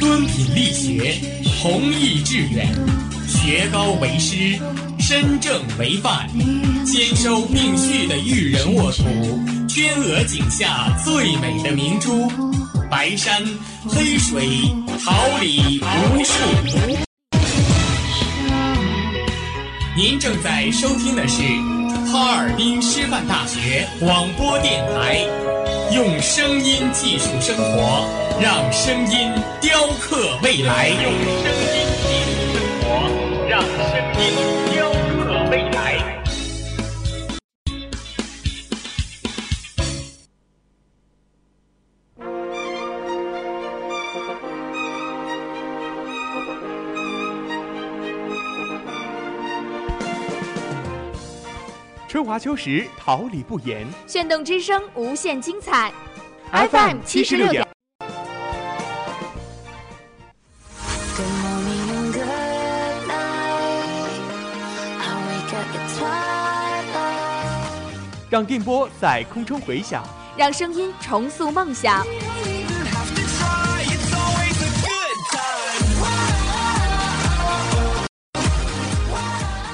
敦品力学，弘毅致远，学高为师，身正为范，兼收并蓄的育人沃土，天鹅颈下最美的明珠，白山黑水，桃李无数。您正在收听的是哈尔滨师范大学广播电台，用声音技术生活，让声音雕刻未来。华秋实，桃李不言。炫动之声，无限精彩。FM 七十六点。让电波在空中回响，让声音重塑梦想。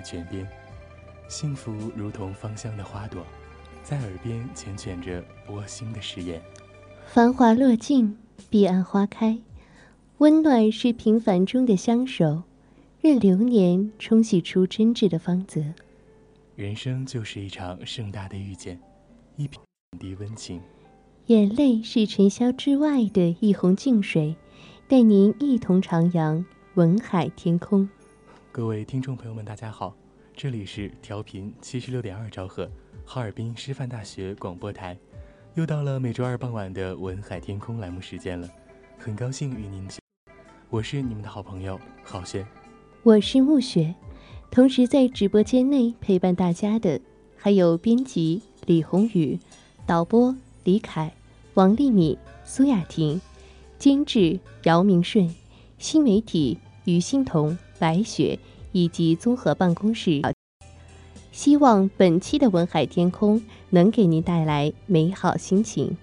泉边，幸福如同芳香的花朵，在耳边缱绻着窝心的誓言。繁华落尽，彼岸花开，温暖是平凡中的相守，任流年冲洗出真挚的芳泽。人生就是一场盛大的遇见，一品滴温情。眼泪是尘嚣之外的一泓静水，带您一同徜徉文海天空。各位听众朋友们，大家好，这里是调频七十六点二兆赫，哈尔滨师范大学广播台，又到了每周二傍晚的文海天空栏目时间了，很高兴与您，我是你们的好朋友郝轩，我是暮雪，同时在直播间内陪伴大家的还有编辑李宏宇、导播李凯、王丽敏、苏雅婷，监制姚明顺，新媒体于欣彤。白雪以及综合办公室，希望本期的文海天空能给您带来美好心情。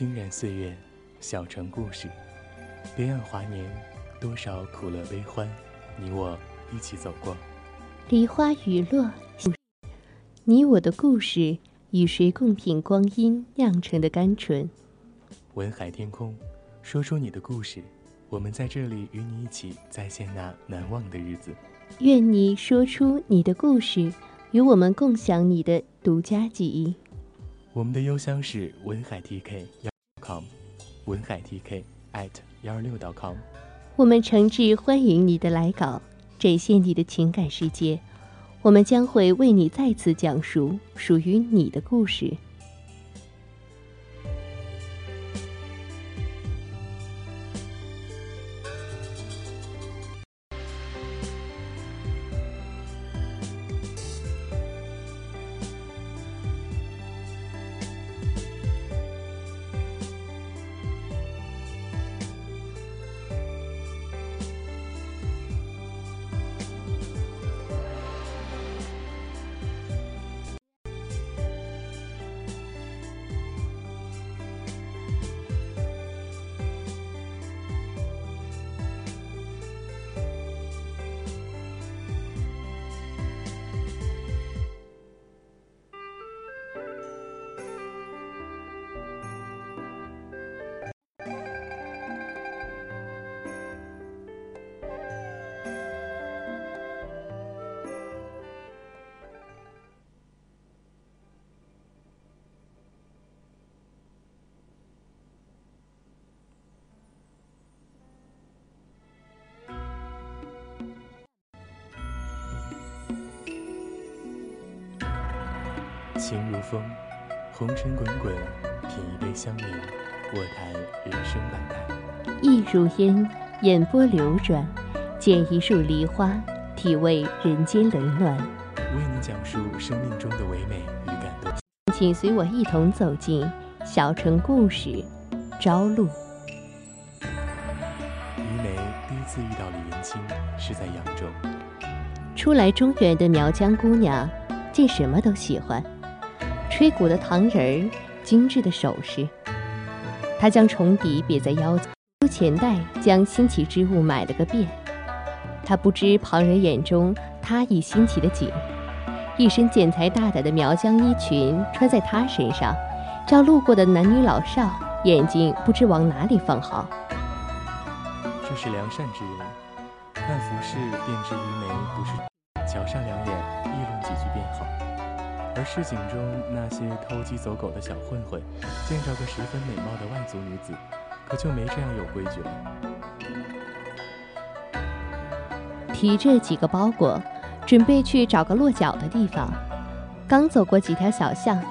熏染岁月，小城故事，别样华年，多少苦乐悲欢，你我一起走过。梨花雨落，你我的故事，与谁共品光阴酿成的甘醇？文海天空，说出你的故事，我们在这里与你一起再现那难忘的日子。愿你说出你的故事，与我们共享你的独家记忆。我们的邮箱是文海 TK 幺文海 TK at 幺二六 com。我们诚挚欢迎你的来稿，展现你的情感世界。我们将会为你再次讲述属于你的故事。情如风，红尘滚滚，品一杯香茗，卧谈人生百态。意如烟，眼波流转，捡一束梨花，体味人间冷暖。为你讲述生命中的唯美与感动。请随我一同走进小城故事，朝露。于梅第一次遇到李云清是在扬州。初来中原的苗疆姑娘，见什么都喜欢，吹鼓的糖人儿，精致的首饰。他将重笛别在腰间，出钱袋将新奇之物买了个遍。他不知旁人眼中他亦新奇的景，一身剪裁大胆的苗疆衣裙穿在他身上，照路过的男女老少眼睛不知往哪里放好。这是良善之人，看服饰便知于梅不是。瞧上两眼，议论几句便好。而市井中那些偷鸡走狗的小混混，见着个十分美貌的外族女子，可就没这样有规矩了。提着几个包裹，准备去找个落脚的地方。刚走过几条小巷，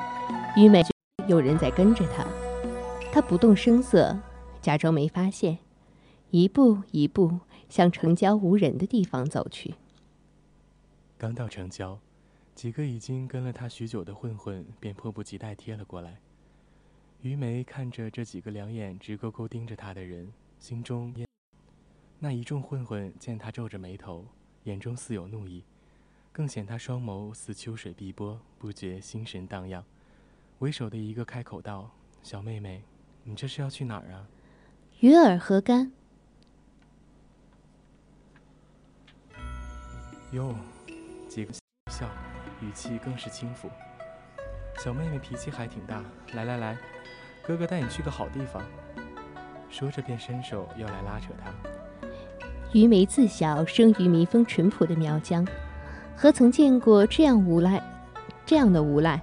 于美有人在跟着她，她不动声色，假装没发现，一步一步向城郊无人的地方走去。刚到城郊，几个已经跟了他许久的混混便迫不及待贴了过来。于梅看着这几个两眼直勾勾盯着他的人，心中那一众混混见他皱着眉头，眼中似有怒意，更显他双眸似秋水碧波，不觉心神荡漾。为首的一个开口道：“小妹妹，你这是要去哪儿啊？”与尔何干？哟。几个笑，语气更是轻浮。小妹妹脾气还挺大，来来来，哥哥带你去个好地方。说着便伸手要来拉扯她。于梅自小生于民风淳朴的苗疆，何曾见过这样无赖、这样的无赖？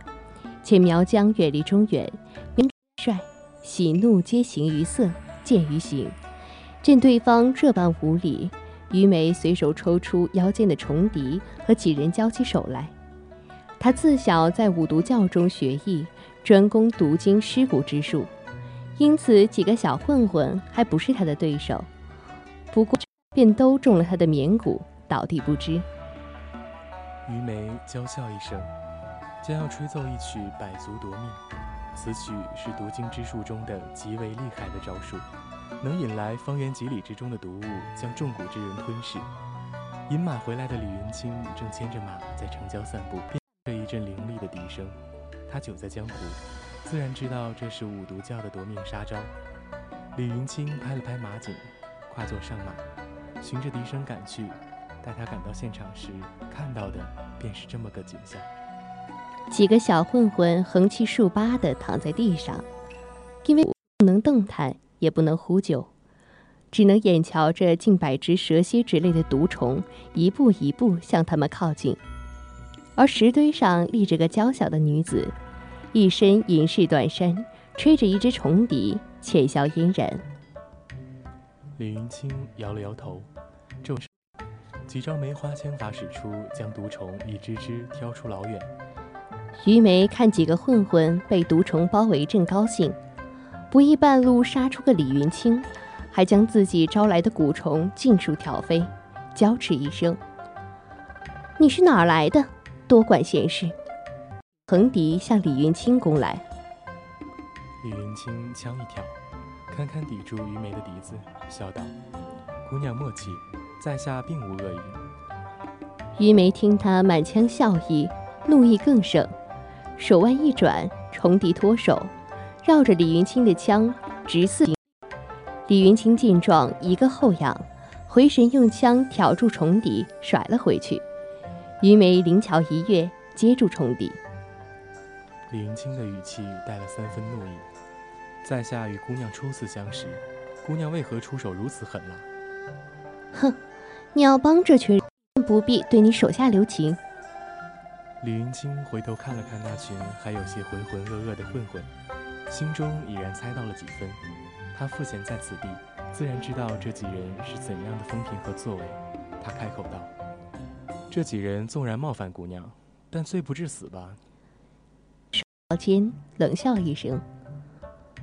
且苗疆远离中原，名帅，喜怒皆形于色，见于形。见对方这般无礼。于梅随手抽出腰间的重笛，和几人交起手来。他自小在五毒教中学艺，专攻读经尸骨之术，因此几个小混混还不是他的对手。不过，便都中了他的绵骨，倒地不知。于梅娇笑一声，将要吹奏一曲《百足夺命》。此曲是读经之术中的极为厉害的招数。能引来方圆几里之中的毒物，将中蛊之人吞噬。饮马回来的李云清正牵着马在城郊散步，这一阵凌厉的笛声。他久在江湖，自然知道这是五毒教的夺命杀招。李云清拍了拍马颈，跨坐上马，循着笛声赶去。待他赶到现场时，看到的便是这么个景象：几个小混混横七竖八地躺在地上，因为不能动弹。也不能呼救，只能眼瞧着近百只蛇蝎之类的毒虫一步一步向他们靠近。而石堆上立着个娇小的女子，一身银饰短衫，吹着一只虫笛，浅笑嫣然。李云清摇了摇头，这几招梅花枪法使出，将毒虫一只只挑出老远。于梅看几个混混被毒虫包围，正高兴。不意半路杀出个李云清，还将自己招来的蛊虫尽数挑飞，娇斥一声：“你是哪儿来的？多管闲事！”横笛向李云清攻来。李云清枪一挑，堪堪抵住于梅的笛子，笑道：“姑娘莫气，在下并无恶意。”于梅听他满腔笑意，怒意更盛，手腕一转，重笛脱手。绕着李云清的枪直刺。李云清见状，一个后仰，回神用枪挑住重笛，甩了回去。于梅灵巧一跃，接住重笛。李云清的语气带了三分怒意：“在下与姑娘初次相识，姑娘为何出手如此狠辣？”哼，你要帮这群人，不必对你手下留情。李云清回头看了看那群还有些浑浑噩噩的混混。心中已然猜到了几分，他赋闲在此地，自然知道这几人是怎样的风评和作为。他开口道：“这几人纵然冒犯姑娘，但罪不至死吧？”间冷笑一声：“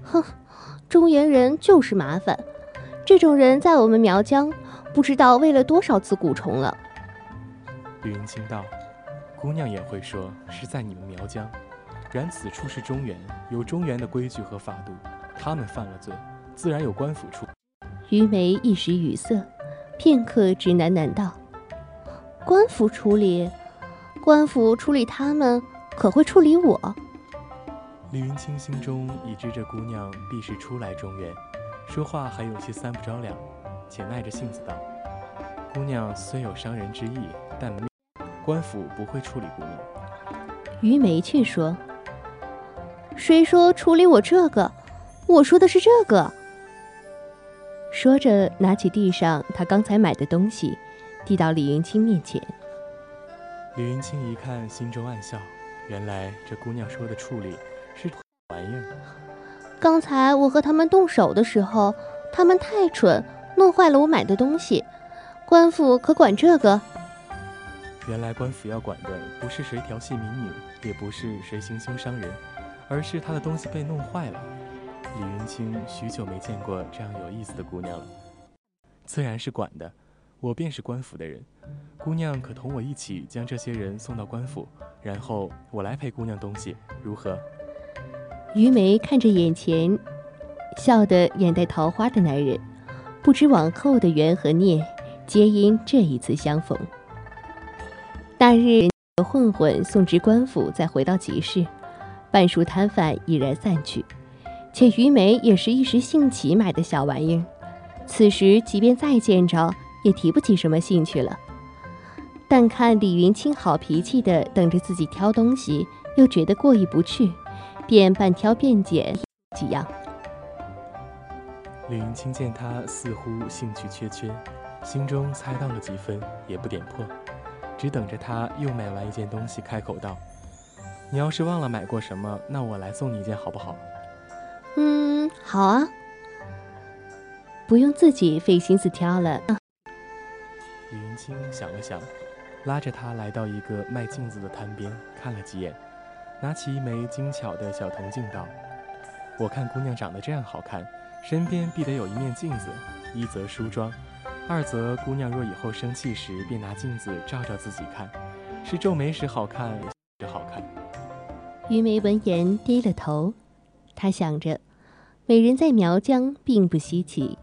哼，中原人就是麻烦，这种人在我们苗疆不知道喂了多少次蛊虫了。”云清道：“姑娘也会说是在你们苗疆，然此处是中原，有中原的规矩和法度，他们犯了罪，自然有官府处。”于梅一时语塞，片刻只喃喃道：“官府处理，官府处理他们，可会处理我？”李云清心中已知这姑娘必是初来中原，说话还有些三不着两，且耐着性子道：“姑娘虽有伤人之意，但官府不会处理姑娘。”于梅却说：“谁说处理我这个？我说的是这个。”说着，拿起地上他刚才买的东西，递到李云清面前。李云清一看，心中暗笑，原来这姑娘说的处理。是玩意儿。刚才我和他们动手的时候，他们太蠢，弄坏了我买的东西。官府可管这个？原来官府要管的不是谁调戏民女，也不是谁行凶伤人，而是他的东西被弄坏了。李云清许久没见过这样有意思的姑娘了，自然是管的。我便是官府的人，姑娘可同我一起将这些人送到官府，然后我来赔姑娘东西，如何？于梅看着眼前笑得眼带桃花的男人，不知往后的缘和孽，皆因这一次相逢。那日混混送至官府，再回到集市，半数摊贩已然散去，且于梅也是一时兴起买的小玩意儿，此时即便再见着，也提不起什么兴趣了。但看李云清好脾气的等着自己挑东西，又觉得过意不去。便半挑便拣几样。李云清见他似乎兴趣缺缺，心中猜到了几分，也不点破，只等着他又买完一件东西，开口道：“你要是忘了买过什么，那我来送你一件好不好？”“嗯，好啊，不用自己费心思挑了。”李云清想了想，拉着他来到一个卖镜子的摊边，看了几眼。拿起一枚精巧的小铜镜道：“我看姑娘长得这样好看，身边必得有一面镜子，一则梳妆，二则姑娘若以后生气时，便拿镜子照照自己看，是皱眉时好看，是好看。”于梅闻言低了头，她想着，美人在苗疆并不稀奇，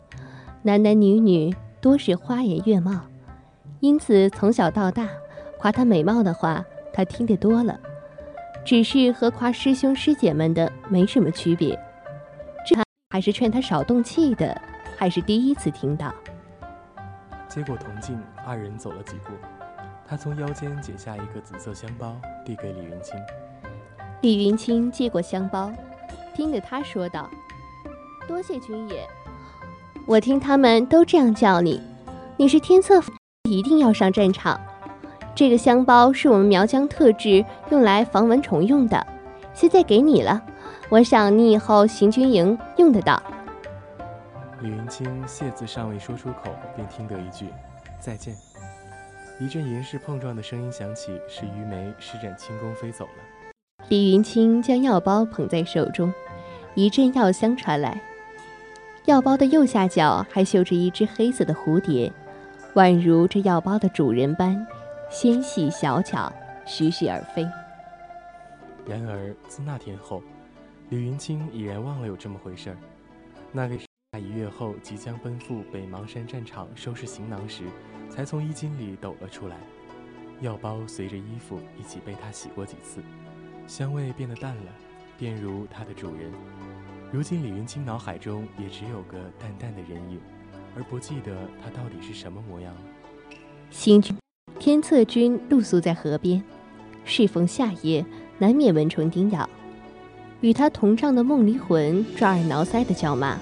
男男女女多是花颜月貌，因此从小到大，夸她美貌的话，她听得多了。只是和夸师兄师姐们的没什么区别，这还是劝他少动气的，还是第一次听到。接过铜镜，二人走了几步，他从腰间解下一个紫色香包，递给李云清。李云清接过香包，听着他说道：“多谢君爷，我听他们都这样叫你，你是天策府，一定要上战场。”这个香包是我们苗疆特制，用来防蚊虫用的。现在给你了，我想你以后行军营用得到。李云清谢字尚未说出口，便听得一句“再见”。一阵银饰碰撞的声音响起，是于梅施展轻功飞走了。李云清将药包捧在手中，一阵药香传来。药包的右下角还绣着一只黑色的蝴蝶，宛如这药包的主人般。纤细小巧，徐徐而飞。然而自那天后，李云清已然忘了有这么回事儿。那个一月后即将奔赴北邙山战场收拾行囊时，才从衣襟里抖了出来。药包随着衣服一起被他洗过几次，香味变得淡了，便如它的主人。如今李云清脑海中也只有个淡淡的人影，而不记得他到底是什么模样了。行军。天策君露宿在河边，适逢夏夜，难免蚊虫叮咬。与他同帐的梦离魂抓耳挠腮的叫骂，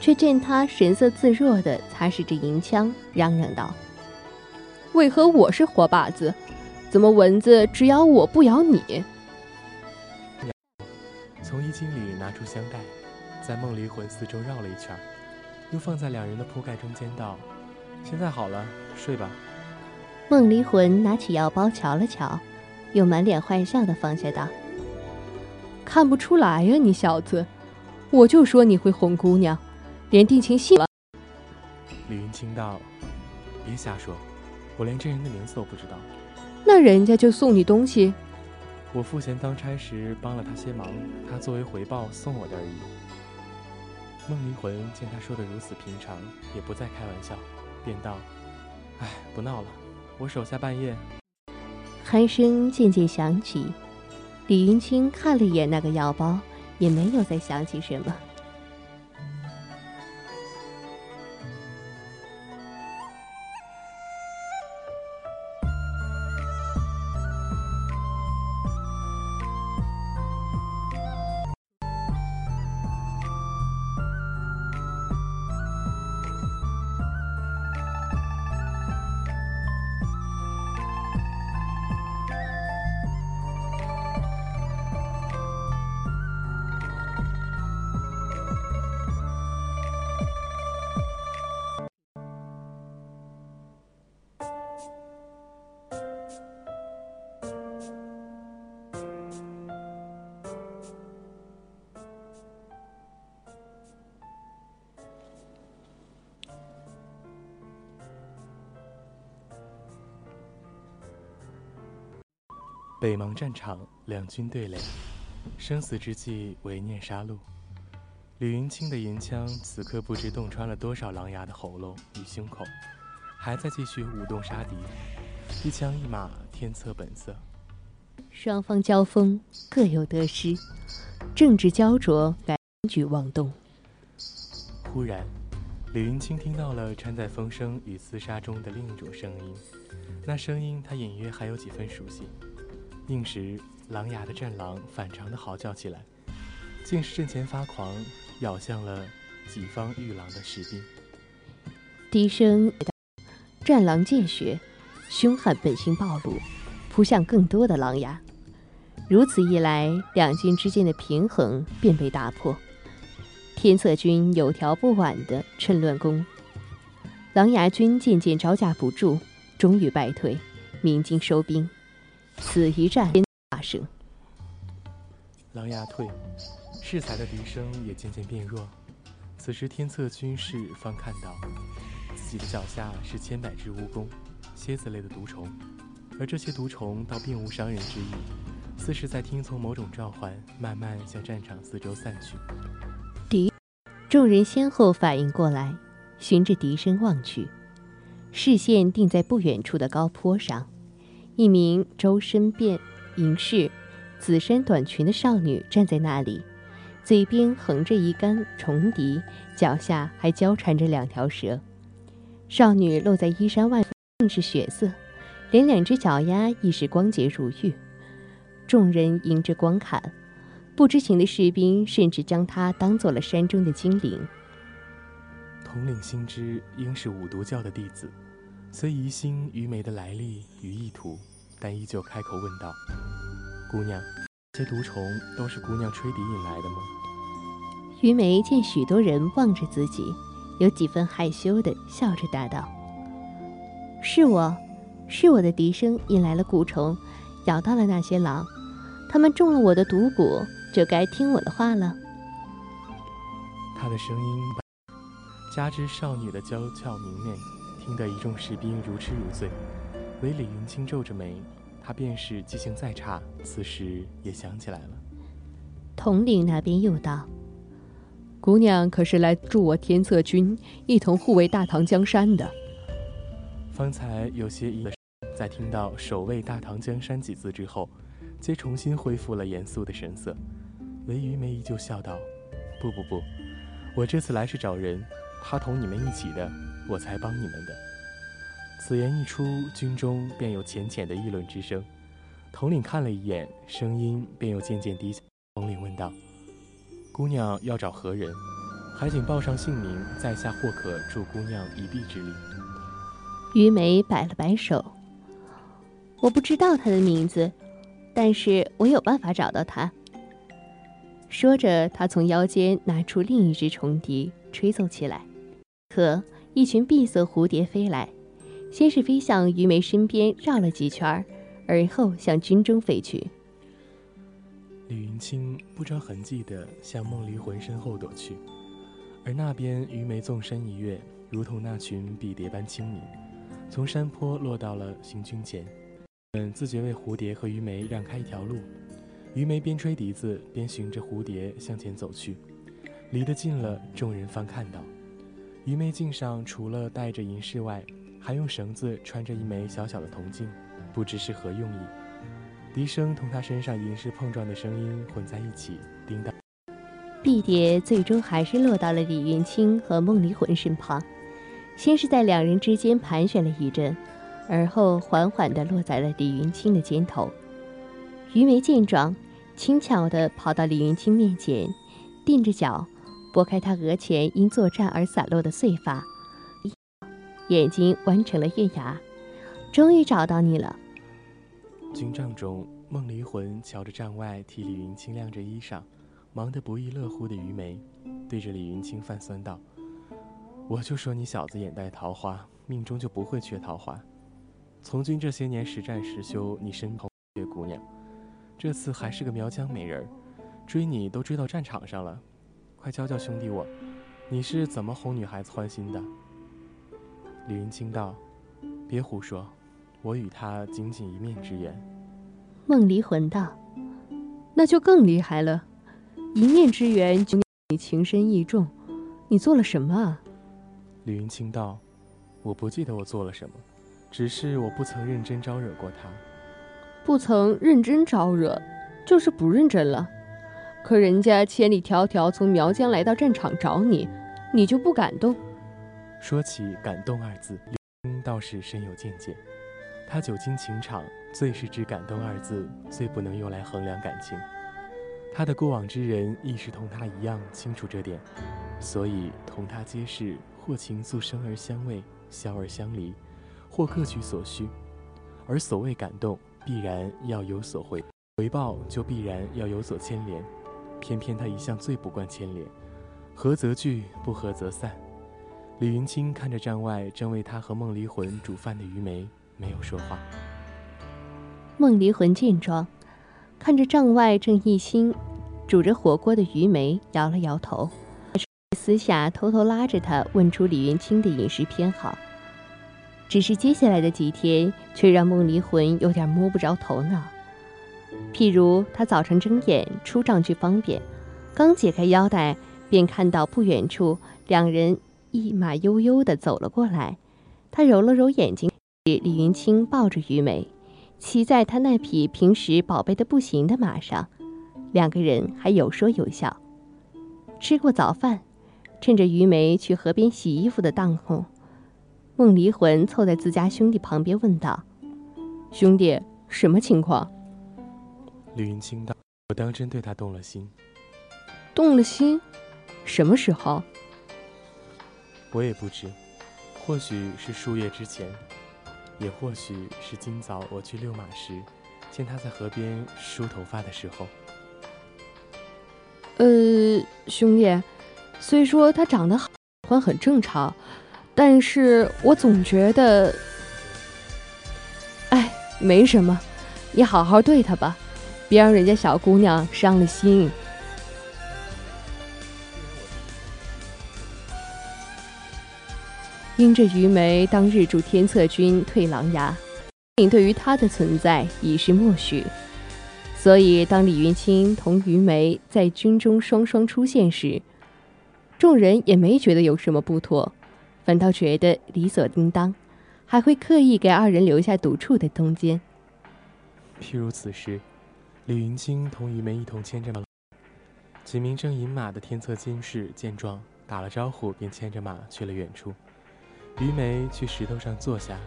却见他神色自若地擦拭着银枪，嚷嚷道：“为何我是活靶子？怎么蚊子只咬我不咬你？”从衣襟里拿出香袋，在梦离魂四周绕了一圈，又放在两人的铺盖中间，道：“现在好了，睡吧。”梦离魂拿起药包瞧了瞧，又满脸坏笑的放下道：“看不出来呀，你小子！我就说你会哄姑娘，连定情信了。李云清道：“别瞎说，我连这人的名字都不知道。那人家就送你东西，我赋闲当差时帮了他些忙，他作为回报送我的而已。”孟离魂见他说的如此平常，也不再开玩笑，便道：“哎，不闹了，我手下半夜。”鼾声渐渐响起，李云清看了一眼那个药包，也没有再想起什么。北邙战场，两军对垒，生死之际，唯念杀戮。李云清的银枪此刻不知洞穿了多少狼牙的喉咙与胸口，还在继续舞动杀敌。一枪一马，天策本色。双方交锋，各有得失，政治焦灼，改举妄动。忽然，李云清听到了掺在风声与厮杀中的另一种声音，那声音他隐约还有几分熟悉。应时，狼牙的战狼反常的嚎叫起来，竟是阵前发狂，咬向了己方御狼的士兵。低声，战狼见血，凶悍本性暴露，扑向更多的狼牙。如此一来，两军之间的平衡便被打破。天策军有条不紊地趁乱攻，狼牙军渐渐招架不住，终于败退，鸣金收兵。此一战大胜，狼牙退，适才的笛声也渐渐变弱。此时天策军士方看到，自己的脚下是千百只蜈蚣、蝎子类的毒虫，而这些毒虫倒并无伤人之意，似是在听从某种召唤，慢慢向战场四周散去。笛，众人先后反应过来，循着笛声望去，视线定在不远处的高坡上。一名周身变银饰、紫衫短裙的少女站在那里，嘴边横着一杆重笛，脚下还交缠着两条蛇。少女露在衣衫外，尽是血色，连两只脚丫亦是光洁如玉。众人迎着观看，不知情的士兵甚至将她当做了山中的精灵。统领心知应是五毒教的弟子。虽疑心于梅的来历与意图，但依旧开口问道：“姑娘，这毒虫都是姑娘吹笛引来的吗？”于梅见许多人望着自己，有几分害羞的笑着答道：“是我，是我的笛声引来了蛊虫，咬到了那些狼，他们中了我的毒蛊，就该听我的话了。”他的声音，加之少女的娇俏明媚。听得一众士兵如痴如醉，唯李云清皱着眉，他便是记性再差，此时也想起来了。统领那边又道：“姑娘可是来助我天策军，一同护卫大唐江山的。”方才有些疑，在听到“守卫大唐江山”几字之后，皆重新恢复了严肃的神色。唯于梅依旧笑道：“不不不，我这次来是找人，他同你们一起的。”我才帮你们的。此言一出，军中便有浅浅的议论之声。统领看了一眼，声音便又渐渐低下。统领问道：“姑娘要找何人？还请报上姓名，在下或可助姑娘一臂之力。”于梅摆了摆手：“我不知道他的名字，但是我有办法找到他。”说着，他从腰间拿出另一只虫笛，吹奏起来。可。一群碧色蝴蝶飞来，先是飞向于梅身边，绕了几圈，而后向军中飞去。李云清不着痕迹地向梦离魂身后躲去，而那边于梅纵身一跃，如同那群碧蝶般轻盈，从山坡落到了行军前。们自觉为蝴蝶和于梅让开一条路。于梅边吹笛子边循着蝴蝶向前走去，离得近了，众人方看到，于梅颈上除了戴着银饰外，还用绳子穿着一枚小小的铜镜，不知是何用意。笛声同他身上银饰碰撞的声音混在一起，叮当。碧蝶最终还是落到了李云清和孟离魂身旁，先是在两人之间盘旋了一阵，而后缓缓地落在了李云清的肩头。于梅见状，轻巧地跑到李云清面前，踮着脚，拨开他额前因作战而散落的碎发，眼睛弯成了月牙。终于找到你了。军帐中，梦离魂瞧着帐外替李云清晾着衣裳，忙得不亦乐乎的于梅，对着李云清泛酸道：“我就说你小子眼带桃花，命中就不会缺桃花。从军这些年实战实修，你身旁缺姑娘。”这次还是个苗疆美人，追你都追到战场上了，快教教兄弟我，你是怎么哄女孩子欢心的？李云清道：“别胡说，我与他仅仅一面之缘。”梦离魂道：“那就更厉害了，一面之缘就你情深意重，你做了什么啊？”李云清道：“我不记得我做了什么，只是我不曾认真招惹过他。”不曾认真招惹，就是不认真了。可人家千里迢迢从苗疆来到战场找你，你就不感动？说起感动二字，李英倒是深有见解。他久经情场，最是知感动二字最不能用来衡量感情。他的过往之人亦是同他一样清楚这点，所以同他皆是或情愫生而相偎，消而相离，或各取所需。而所谓感动。必然要有所回回报，就必然要有所牵连。偏偏他一向最不惯牵连，合则聚，不合则散。李云清看着帐外正为他和孟离魂煮饭的余梅，没有说话。孟离魂见状，看着帐外正一心煮着火锅的余梅，摇了摇头，私下偷偷拉着他问出李云清的饮食偏好。只是接下来的几天，却让梦离魂有点摸不着头脑。譬如他早晨睁眼出帐去方便，刚解开腰带，便看到不远处两人一马悠悠地走了过来。他揉了揉眼睛，李云清抱着于梅，骑在他那匹平时宝贝的不行的马上，两个人还有说有笑。吃过早饭，趁着于梅去河边洗衣服的当空。孟离魂凑在自家兄弟旁边问道：“兄弟，什么情况？”李云清道：“我当真对他动了心。”“动了心？什么时候？”“我也不知，或许是数月之前，也或许是今早我去遛马时，见他在河边梳头发的时候。”“呃，兄弟，虽说他长得好，欢很正常。”但是我总觉得，哎，没什么，你好好对他吧，别让人家小姑娘伤了心。因着于梅当日助天策军退狼牙，对于她的存在已是默许，所以当李云清同于梅在军中双双出现时，众人也没觉得有什么不妥。反倒觉得理所应当，还会刻意给二人留下独处的空间。譬如此时，李云清同于梅一同牵着马，几名正饮马的天策监士见状，打了招呼，便牵着马去了远处。于梅去石头上坐下，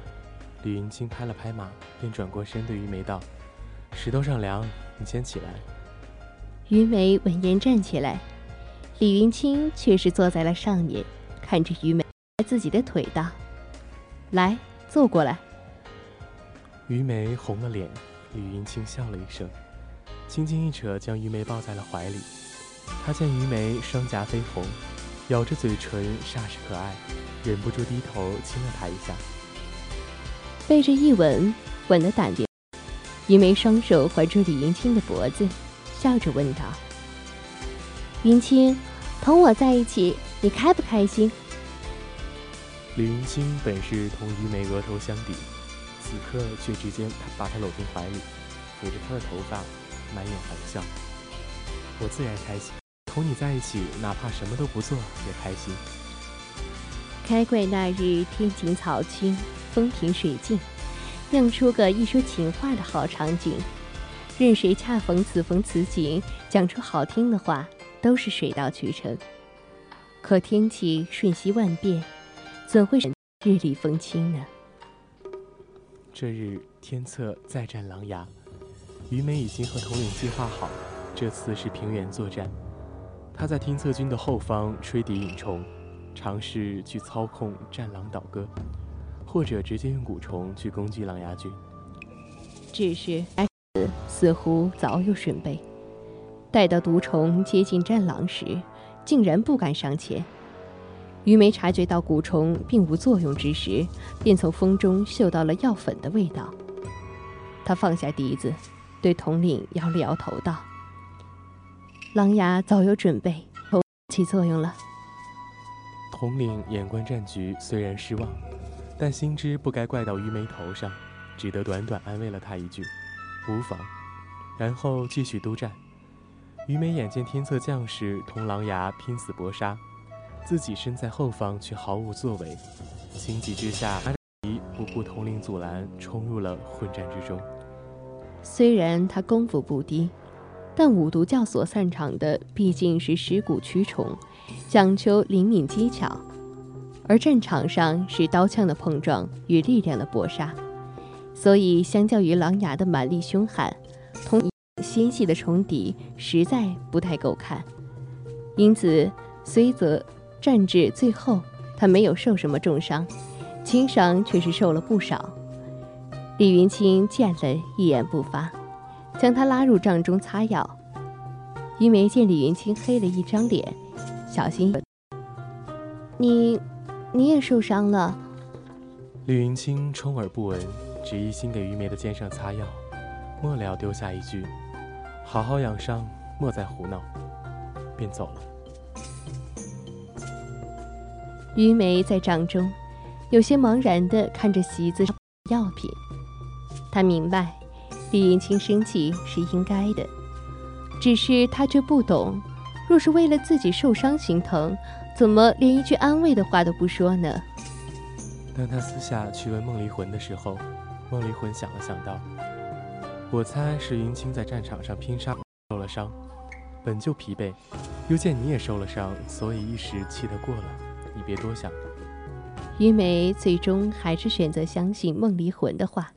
李云清拍了拍马，便转过身对于梅道：“石头上凉，你先起来。”于梅闻言站起来，李云清却是坐在了上面，看着于梅。自己的腿道：“来，坐过来。”于梅红了脸，李云清笑了一声，轻轻一扯，将于梅抱在了怀里。他见于梅双颊绯红，咬着嘴唇，煞是可爱，忍不住低头亲了她一下。被这一吻，吻得胆怯。于梅双手环住李云清的脖子，笑着问道：“云清，同我在一起，你开不开心？”李云清本是同于梅额头相抵，此刻却直接把她搂进怀里，抚着她的头发，满眼含笑。我自然开心，同你在一起，哪怕什么都不做也开心。开怪那日，天晴草青，风平水静，酿出个一说情话的好场景。任谁恰逢此逢此景，讲出好听的话，都是水到渠成。可天气瞬息万变。怎会日丽风清呢？这日天策再战狼牙，于梅已经和统领计划好，这次是平原作战。他在天策军的后方吹笛引虫，尝试去操控战狼倒戈，或者直接用蛊虫去攻击狼牙军。只是似乎早有准备，待到毒虫接近战狼时，竟然不敢上前。于梅察觉到蛊虫并无作用之时，便从风中嗅到了药粉的味道。他放下笛子，对统领摇了摇头道：“狼牙早有准备，起作用了。”统领眼观战局，虽然失望，但心知不该怪到于梅头上，只得短短安慰了他一句：“无妨。”然后继续督战。于梅眼见天策将士同狼牙拼死搏杀。自己身在后方却毫无作为，情急之下，阿迪不顾统领阻拦，冲入了混战之中。虽然他功夫不低，但五毒教所擅长的毕竟是尸骨驱虫，讲求灵敏机巧，而战场上是刀枪的碰撞与力量的搏杀，所以相较于狼牙的蛮力凶悍，同纤细的虫笛实在不太够看。因此，虽则。战至最后，他没有受什么重伤，轻伤却是受了不少。李云清见了一言不发，将他拉入帐中擦药。于梅见李云清黑了一张脸，小心：“你，你也受伤了。”李云清充耳不闻，只一心给于梅的肩上擦药，末了丢下一句：“好好养伤，莫再胡闹。”便走了。于梅在帐中，有些茫然的看着席子上药品。她明白，李云清生气是应该的，只是他却不懂，若是为了自己受伤心疼，怎么连一句安慰的话都不说呢？当他私下去问孟离魂的时候，孟离魂想了想道：“我猜是云清在战场上拼杀受了伤，本就疲惫，又见你也受了伤，所以一时气得过了。”你别多想。于梅最终还是选择相信梦离魂的话，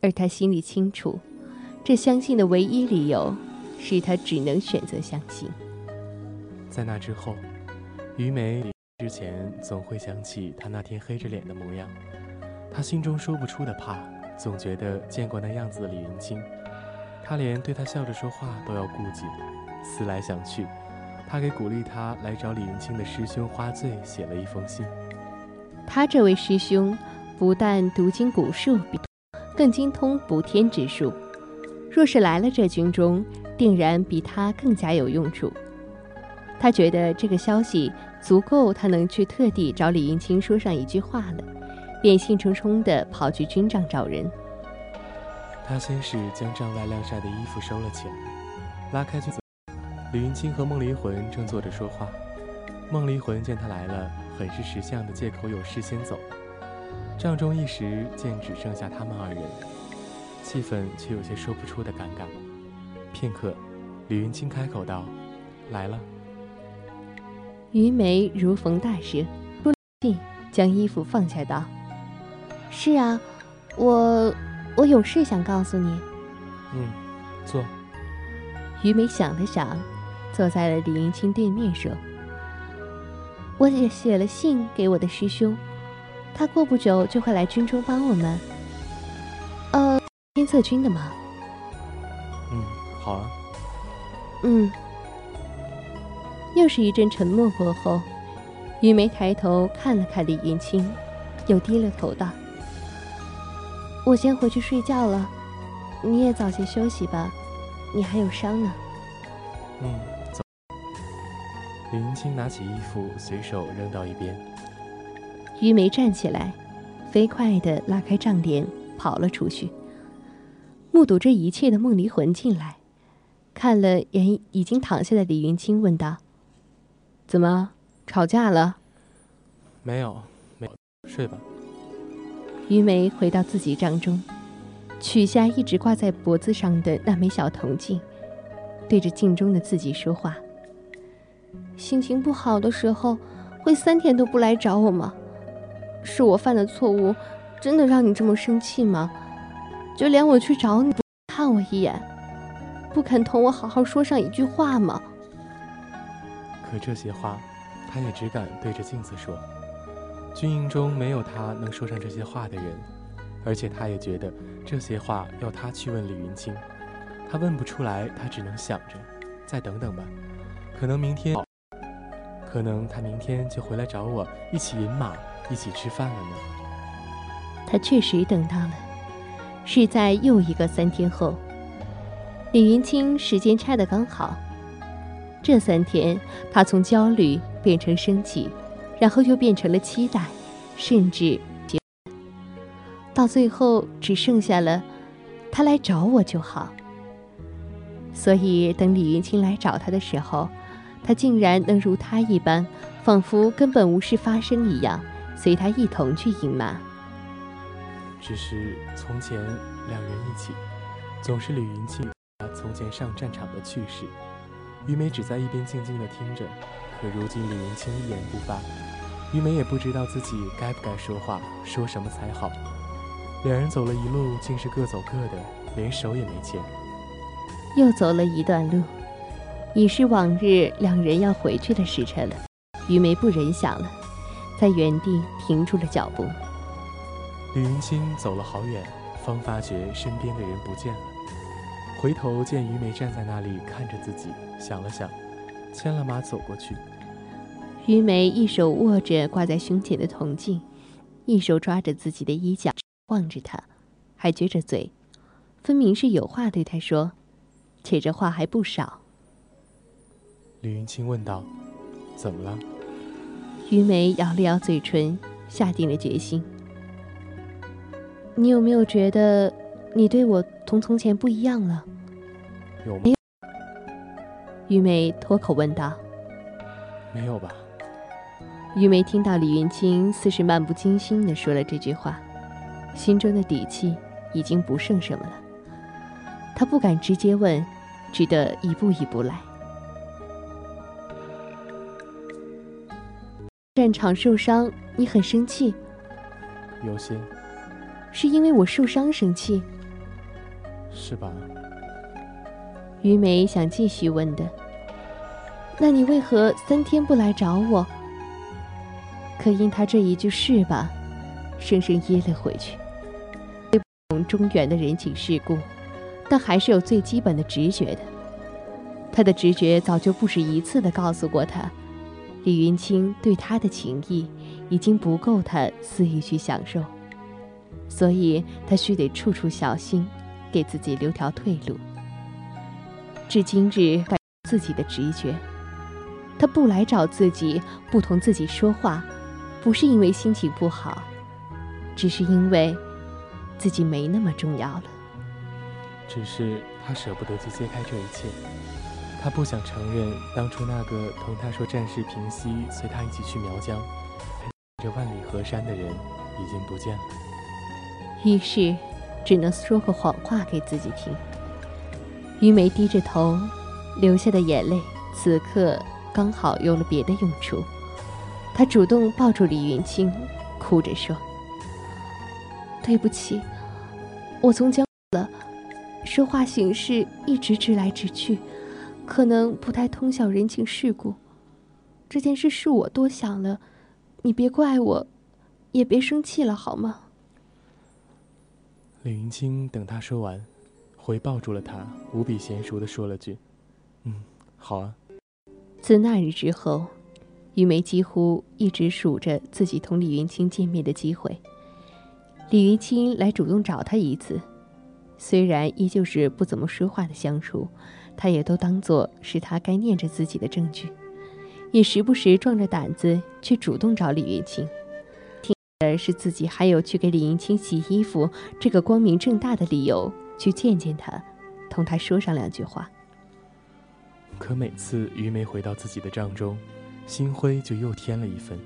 而他心里清楚，这相信的唯一理由，是他只能选择相信。在那之后，于梅之前总会想起他那天黑着脸的模样，他心中说不出的怕，总觉得见过那样子的李云清，他连对他笑着说话都要顾忌。思来想去。他给鼓励他来找李云清的师兄花醉写了一封信。他这位师兄不但读经古术，更精通补天之术。若是来了这军中，定然比他更加有用处。他觉得这个消息足够，他能去特地找李云清说上一句话了，便兴冲冲地跑去军帐找人。他先是将帐外晾晒的衣服收了起来，拉开就走。李云清和孟离魂正坐着说话，孟离魂见他来了，很是识相的借口有事先走。帐中一时见只剩下他们二人，气氛却有些说不出的尴尬。片刻，李云清开口道：“来了。”于梅如逢大事，不信将衣服放下道：“是啊，我我有事想告诉你。”嗯，坐。于梅想了想。坐在了李云清对面，说：“我也写了信给我的师兄，他过不久就会来军中帮我们。呃，天策军的吗？嗯，好啊。嗯。又是一阵沉默过后，雨梅抬头看了看李云清，又低了头道：“我先回去睡觉了，你也早些休息吧，你还有伤呢。”嗯，走。李云清拿起衣服，随手扔到一边。于梅站起来，飞快地拉开帐帘，跑了出去。目睹这一切的梦离魂进来，看了眼已经躺下的李云清，问道：“怎么吵架了？”“没有，没，睡吧。”于梅回到自己帐中，取下一直挂在脖子上的那枚小铜镜，对着镜中的自己说话。心情不好的时候，会三天都不来找我吗？是我犯的错误，真的让你这么生气吗？就连我去找你，不看我一眼，不肯同我好好说上一句话吗？可这些话，他也只敢对着镜子说。军营中没有他能说上这些话的人，而且他也觉得这些话要他去问李云清，他问不出来，他只能想着，再等等吧，可能明天。可能他明天就回来找我一起饮马，一起吃饭了呢。他确实等到了，是在又一个三天后。李云清时间差的刚好，这三天他从焦虑变成生气，然后又变成了期待，甚至到最后只剩下了他来找我就好。所以等李云清来找他的时候。他竟然能如他一般，仿佛根本无事发生一样，随他一同去饮马。只是从前两人一起，总是李云清他从前上战场的趣事。于梅只在一边静静地听着，可如今李云清一言不发，于梅也不知道自己该不该说话，说什么才好。两人走了一路，竟是各走各的，连手也没牵。又走了一段路。已是往日两人要回去的时辰了，于梅不忍想了，在原地停住了脚步。李云清走了好远，方发觉身边的人不见了。回头见于梅站在那里看着自己，想了想，牵了马走过去。于梅一手握着挂在胸前的铜镜，一手抓着自己的衣角，望着他，还撅着嘴，分明是有话对他说，且这话还不少。李云清问道：“怎么了？”于梅咬了咬嘴唇，下定了决心。你有没有觉得，你对我同从前不一样了？有吗？于梅脱口问道：“没有吧？”于梅听到李云清似是漫不经心的说了这句话，心中的底气已经不剩什么了。她不敢直接问，只得一步一步来。战场受伤，你很生气。有些。是因为我受伤生气。是吧？于梅想继续问的。那你为何三天不来找我？可因他这一句“是吧”，生生噎了回去。不懂中原的人情世故，但还是有最基本的直觉的。他的直觉早就不止一次的告诉过他。李云清对他的情谊已经不够他肆意去享受，所以他须得处处小心，给自己留条退路。至今日，改自己的直觉，他不来找自己，不同自己说话，不是因为心情不好，只是因为自己没那么重要了。只是他舍不得去揭开这一切。他不想承认，当初那个同他说战事平息，随他一起去苗疆，陪着万里河山的人已经不见了。于是，只能说个谎话给自己听。于梅低着头，流下的眼泪，此刻刚好有了别的用处。她主动抱住李云清，哭着说：“对不起，我从江了，说话行事一直直来直去。”可能不太通晓人情世故，这件事是我多想了，你别怪我，也别生气了，好吗？李云清等他说完，回抱住了他，无比娴熟的说了句：“嗯，好啊。”自那日之后，玉梅几乎一直数着自己同李云清见面的机会。李云清来主动找他一次，虽然依旧是不怎么说话的相处。他也都当做是他该念着自己的证据，也时不时壮着胆子去主动找李云清。听的是自己还有去给李云清洗衣服这个光明正大的理由，去见见他，同他说上两句话。可每次于梅回到自己的帐中，心灰就又添了一分。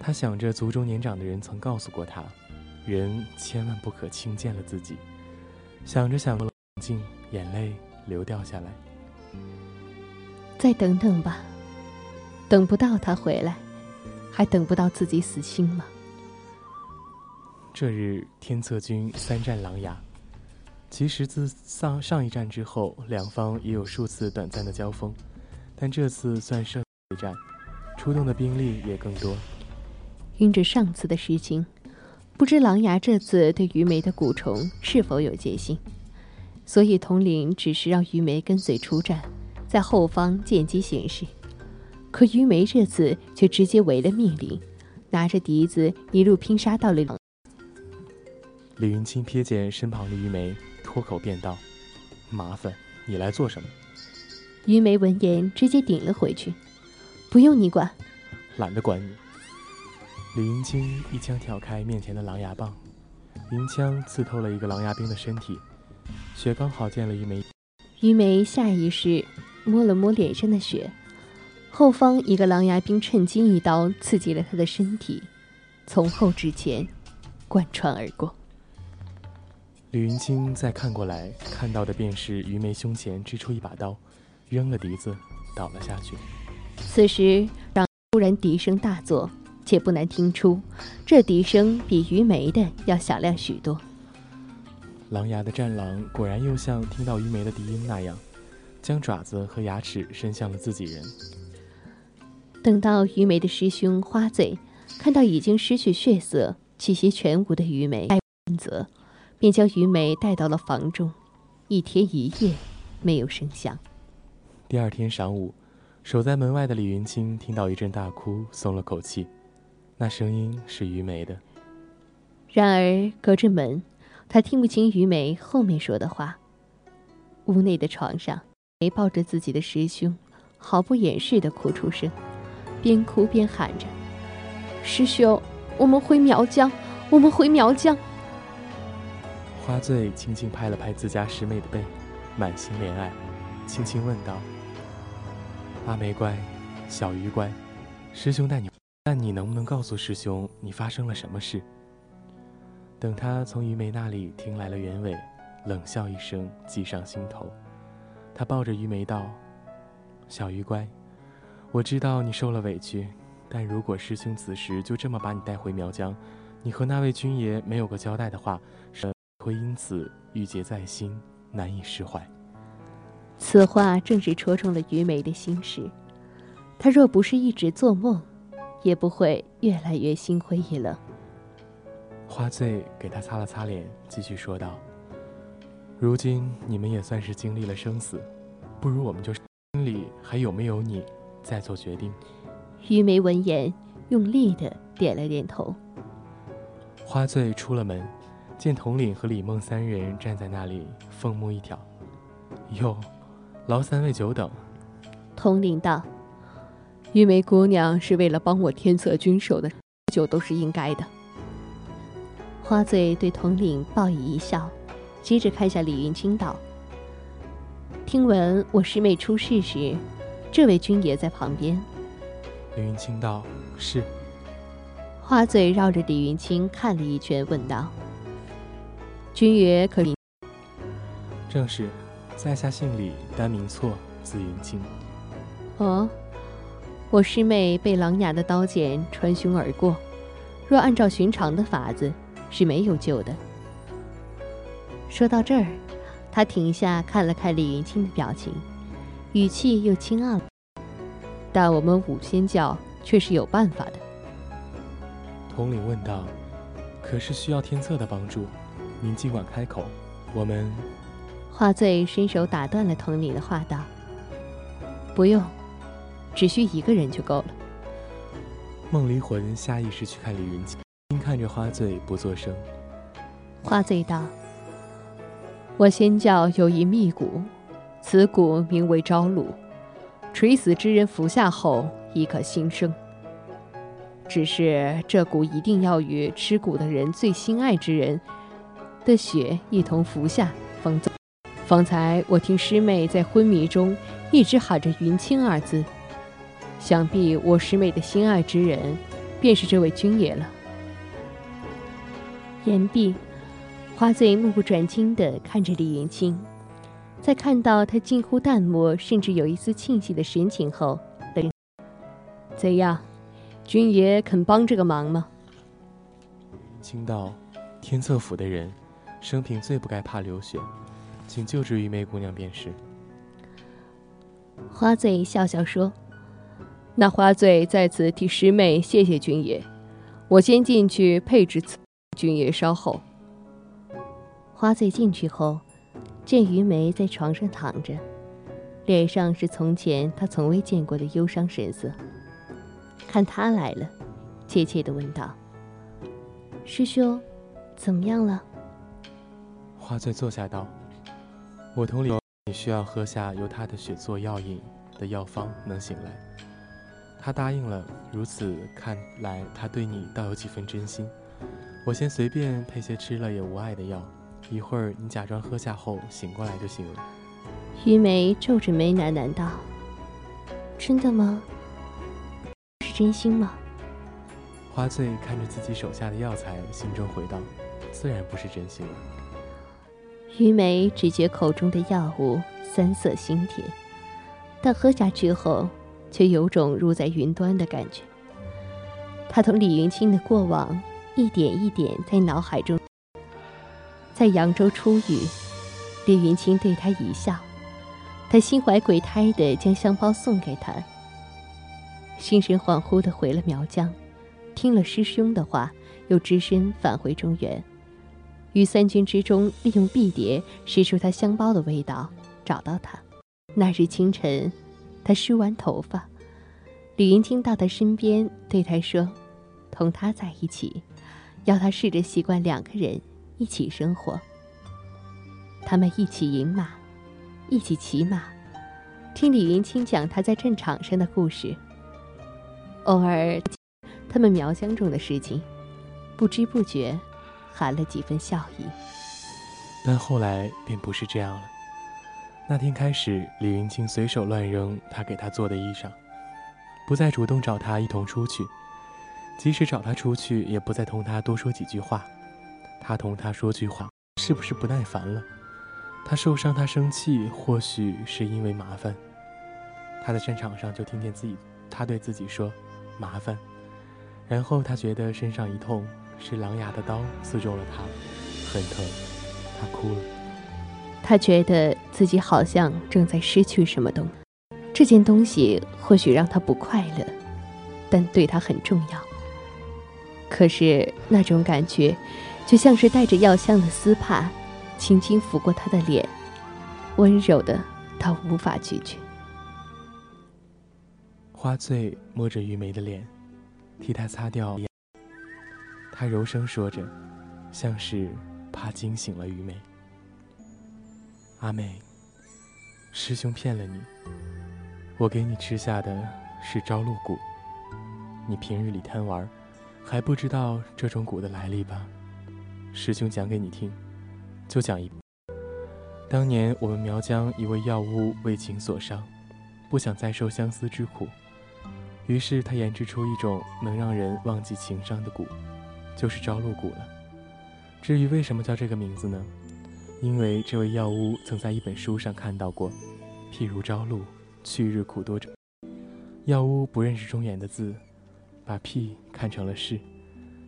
他想着族中年长的人曾告诉过他，人千万不可轻贱了自己。想着想着，冷静，眼泪流掉下来。再等等吧，等不到他回来，还等不到自己死心吗？这日天策军三战琅琊，其实自上上一战之后，两方也有数次短暂的交锋，但这次算胜一战，出动的兵力也更多。因着上次的事情，不知狼牙这次对于梅的蛊虫是否有戒心，所以统领只是让于梅跟随出战，在后方见机行事。可于梅这次却直接违了命令，拿着笛子一路拼杀到了。李云清瞥见身旁的于梅，脱口便道：“麻烦，你来做什么？”于梅闻言，直接顶了回去：“不用你管，懒得管你。”李云清一枪挑开面前的狼牙棒，银枪刺透了一个狼牙兵的身体，血刚好溅了于梅。于梅下意识摸了摸脸上的雪，后方一个狼牙兵趁机一刀刺激了他的身体，从后至前贯穿而过。李云清再看过来，看到的便是于梅胸前支出一把刀，扔了笛子，倒了下去。此时，让突然笛声大作，且不难听出，这笛声比于梅的要响亮许多。狼牙的战狼果然又像听到于梅的笛音那样，将爪子和牙齿伸向了自己人。等到于梅的师兄花醉看到已经失去血色、气息全无的于梅，问责。便将于梅带到了房中，一天一夜没有声响。第二天晌午，守在门外的李云清听到一阵大哭，松了口气。那声音是于梅的。然而隔着门，他听不清于梅后面说的话。屋内的床上，梅抱着自己的师兄，毫不掩饰地哭出声，边哭边喊着：“师兄，我们回苗疆，我们回苗疆。”花醉轻轻拍了拍自家师妹的背，满心怜爱，轻轻问道：“阿梅乖，小鱼乖，师兄带你，但你能不能告诉师兄你发生了什么事？”等他从于梅那里听来了原委，冷笑一声，计上心头。他抱着于梅道：“小鱼乖，我知道你受了委屈，但如果师兄此时就这么把你带回苗疆，你和那位军爷没有个交代的话，是。”会因此郁结在心，难以释怀。此话正是戳中了于梅的心事。她若不是一直做梦，也不会越来越心灰意冷。花醉给他擦了擦脸，继续说道：“如今你们也算是经历了生死，不如我们就心里还有没有你，再做决定。”于梅闻言，用力的点了点头。花醉出了门。见统领和李梦三人站在那里，凤目一挑。哟，劳三位久等。统领道：“玉梅姑娘是为了帮我天策军守的，久都是应该的。”花醉对统领报以一笑，接着看向李云清道：“听闻我师妹出事时，这位军爷在旁边。”李云清道：“是。”花醉绕着李云清看了一圈，问道。君爷可以？正是，在下姓李，单名错，字云清。哦，我师妹被琅琊的刀剑穿胸而过，若按照寻常的法子，是没有救的。说到这儿，他停下，看了看李云清的表情，语气又轻傲。但我们五仙教却是有办法的。统领问道：“可是需要天策的帮助？”您尽管开口，我们。花醉伸手打断了统领的话，道：“不用，只需一个人就够了。”梦离魂下意识去看李云清，看着花醉不作声。花醉道：“我仙教有一秘蛊，此蛊名为朝露，垂死之人服下后亦可新生。只是这蛊一定要与吃蛊的人最心爱之人的血一同服下，方走。方才我听师妹在昏迷中一直喊着“云清”二字，想必我师妹的心爱之人便是这位君爷了。言毕，花醉目不转睛地看着李云清，在看到他近乎淡漠，甚至有一丝庆幸的神情后，冷：“怎样，君爷肯帮这个忙吗？”清道，天策府的人，生平最不该怕流血，请救治玉梅姑娘便是。花醉笑笑说：“那花醉在此替师妹谢谢君爷，我先进去配置此。”君爷稍后。花醉进去后，见于梅在床上躺着，脸上是从前他从未见过的忧伤神色。看他来了，怯怯地问道：“师兄，怎么样了？”花醉坐下道：“我同理，你需要喝下由他的血做药引的药方，能醒来。他答应了，如此看来，他对你倒有几分真心。”我先随便配些吃了也无碍的药，一会儿你假装喝下后醒过来就行了。于梅皱着眉喃喃道：“真的吗？是真心吗？”花醉看着自己手下的药材，心中回道：“自然不是真心了。”于梅只觉口中的药物酸涩腥甜，但喝下之后，却有种如在云端的感觉。他同李云清的过往。一点一点在脑海中。在扬州初遇，李云清对他一笑，他心怀鬼胎的将香包送给他，心神恍惚的回了苗疆，听了师兄的话，又只身返回中原，于三军之中利用碧蝶识出他香包的味道，找到他。那日清晨，他梳完头发，李云清到他身边，对他说：“同他在一起。”要他试着习惯两个人一起生活。他们一起饮马，一起骑马，听李云清讲他在战场上的故事。偶尔，他们苗疆中的事情，不知不觉，含了几分笑意。但后来便不是这样了。那天开始，李云清随手乱扔他给他做的衣裳，不再主动找他一同出去。即使找他出去，也不再同他多说几句话。他同他说句话，是不是不耐烦了？他受伤，他生气，或许是因为麻烦。他在战场上就听见自己，他对自己说：“麻烦。”然后他觉得身上一痛，是狼牙的刀刺中了他，很疼，他哭了。他觉得自己好像正在失去什么东西，这件东西或许让他不快乐，但对他很重要。可是那种感觉，就像是带着药香的丝帕，轻轻拂过他的脸，温柔的他无法拒绝。花醉摸着玉梅的脸，替她擦掉。他柔声说着，像是怕惊醒了玉梅。阿妹，师兄骗了你，我给你吃下的是朝露谷，你平日里贪玩。还不知道这种蛊的来历吧？师兄讲给你听，就讲一。当年我们苗疆一位药巫为情所伤，不想再受相思之苦，于是他研制出一种能让人忘记情伤的蛊，就是朝露蛊了。至于为什么叫这个名字呢？因为这位药巫曾在一本书上看到过“譬如朝露，去日苦多”者。药巫不认识中原的字。把“屁”看成了“是”，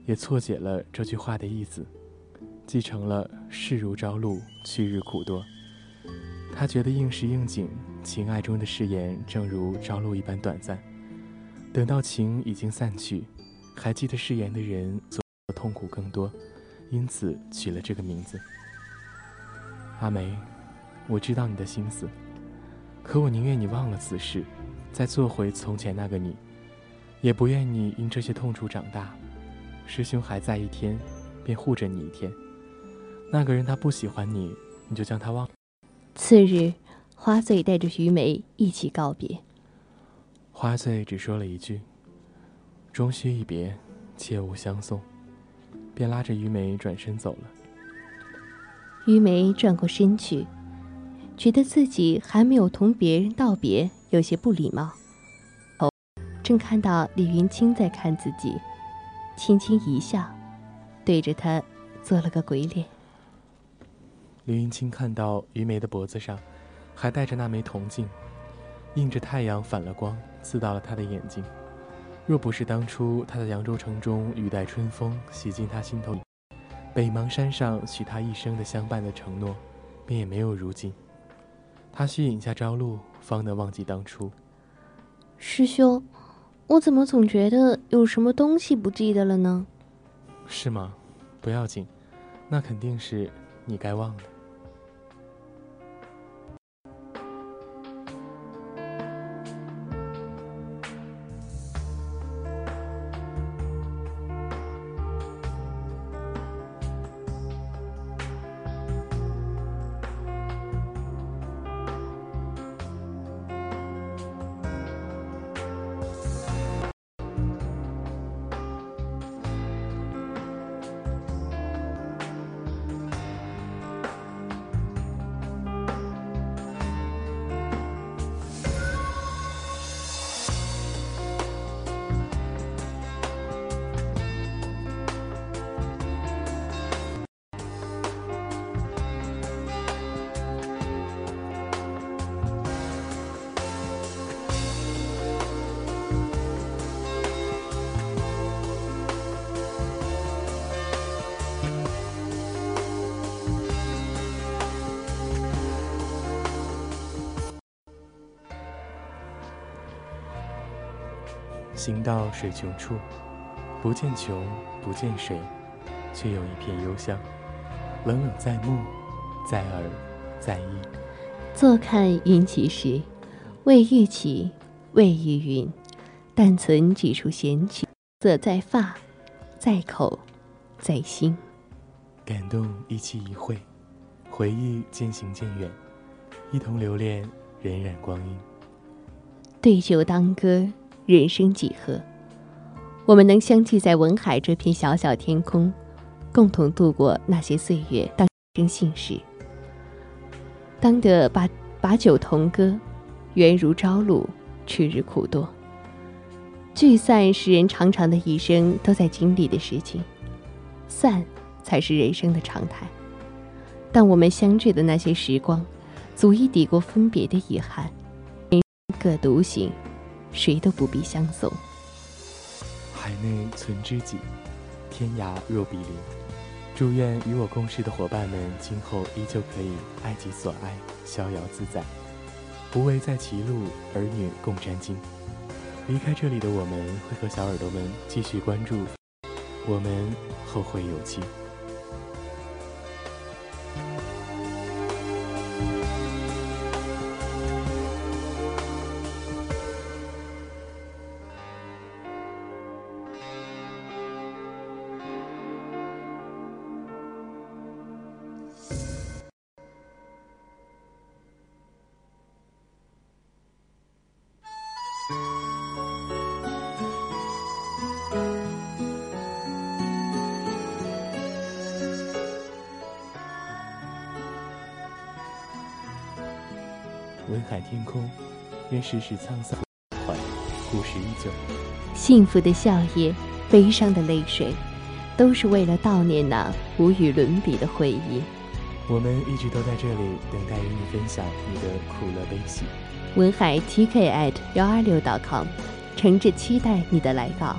也错解了这句话的意思，继承了“事如朝露，去日苦多”。他觉得应时应景，情爱中的誓言正如朝露一般短暂。等到情已经散去，还记得誓言的人，则痛苦更多，因此取了这个名字。阿梅，我知道你的心思，可我宁愿你忘了此事，再做回从前那个你。也不愿你因这些痛楚长大。师兄还在一天，便护着你一天。那个人他不喜欢你，你就将他忘。次日，花醉带着于梅一起告别。花醉只说了一句：“终须一别，切勿相送。”便拉着于梅转身走了。于梅转过身去，觉得自己还没有同别人道别，有些不礼貌。哦，正看到李云清在看自己，轻轻一笑，对着他做了个鬼脸。李云清看到于梅的脖子上还戴着那枚铜镜，映着太阳反了光，刺到了他的眼睛。若不是当初他在扬州城中雨带春风洗进他心头，北邙山上许他一生的相伴的承诺，便也没有如今。他需饮下朝露，方能忘记当初。师兄，我怎么总觉得有什么东西不记得了呢？是吗？不要紧，那肯定是你该忘了。行到水穷处，不见穷，不见水，却有一片幽香，冷冷在目，在耳，在意。坐看云起时，未欲起，未欲云，但存几处闲情，色在发，在口，在心。感动一期一会，回忆渐行渐远，一同留恋荏苒光阴。对酒当歌。人生几何？我们能相聚在文海这片小小天空，共同度过那些岁月，当生幸事。当得把把酒同歌，缘如朝露，去日苦多。聚散是人长长的一生都在经历的事情，散才是人生的常态。但我们相聚的那些时光，足以抵过分别的遗憾。各独行。谁都不必相送。海内存知己，天涯若比邻。祝愿与我共事的伙伴们今后依旧可以爱己所爱，逍遥自在，不为在歧路，儿女共沾巾。离开这里的我们，会和小耳朵们继续关注。我们后会有期。海天空，愿世事沧桑，怀，故事依旧。幸福的笑靥，悲伤的泪水，都是为了悼念那无与伦比的回忆。我们一直都在这里，等待与你分享你的苦乐悲喜。文海 TK at 幺二六 .com，诚挚期待你的来到。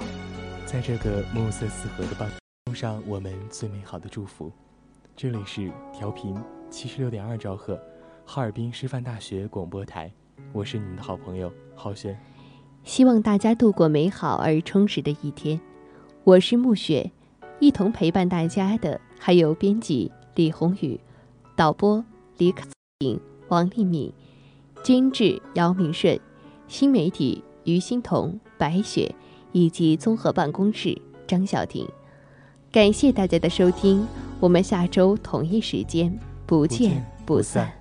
在这个暮色四合的傍，送上我们最美好的祝福。这里是调频七十六点二兆赫。哈尔滨师范大学广播台，我是你们的好朋友浩轩。希望大家度过美好而充实的一天。我是暮雪，一同陪伴大家的还有编辑李宏宇、导播李可颖、王丽敏、监制姚明顺、新媒体于欣彤、白雪以及综合办公室张晓婷。感谢大家的收听，我们下周同一时间不见不散。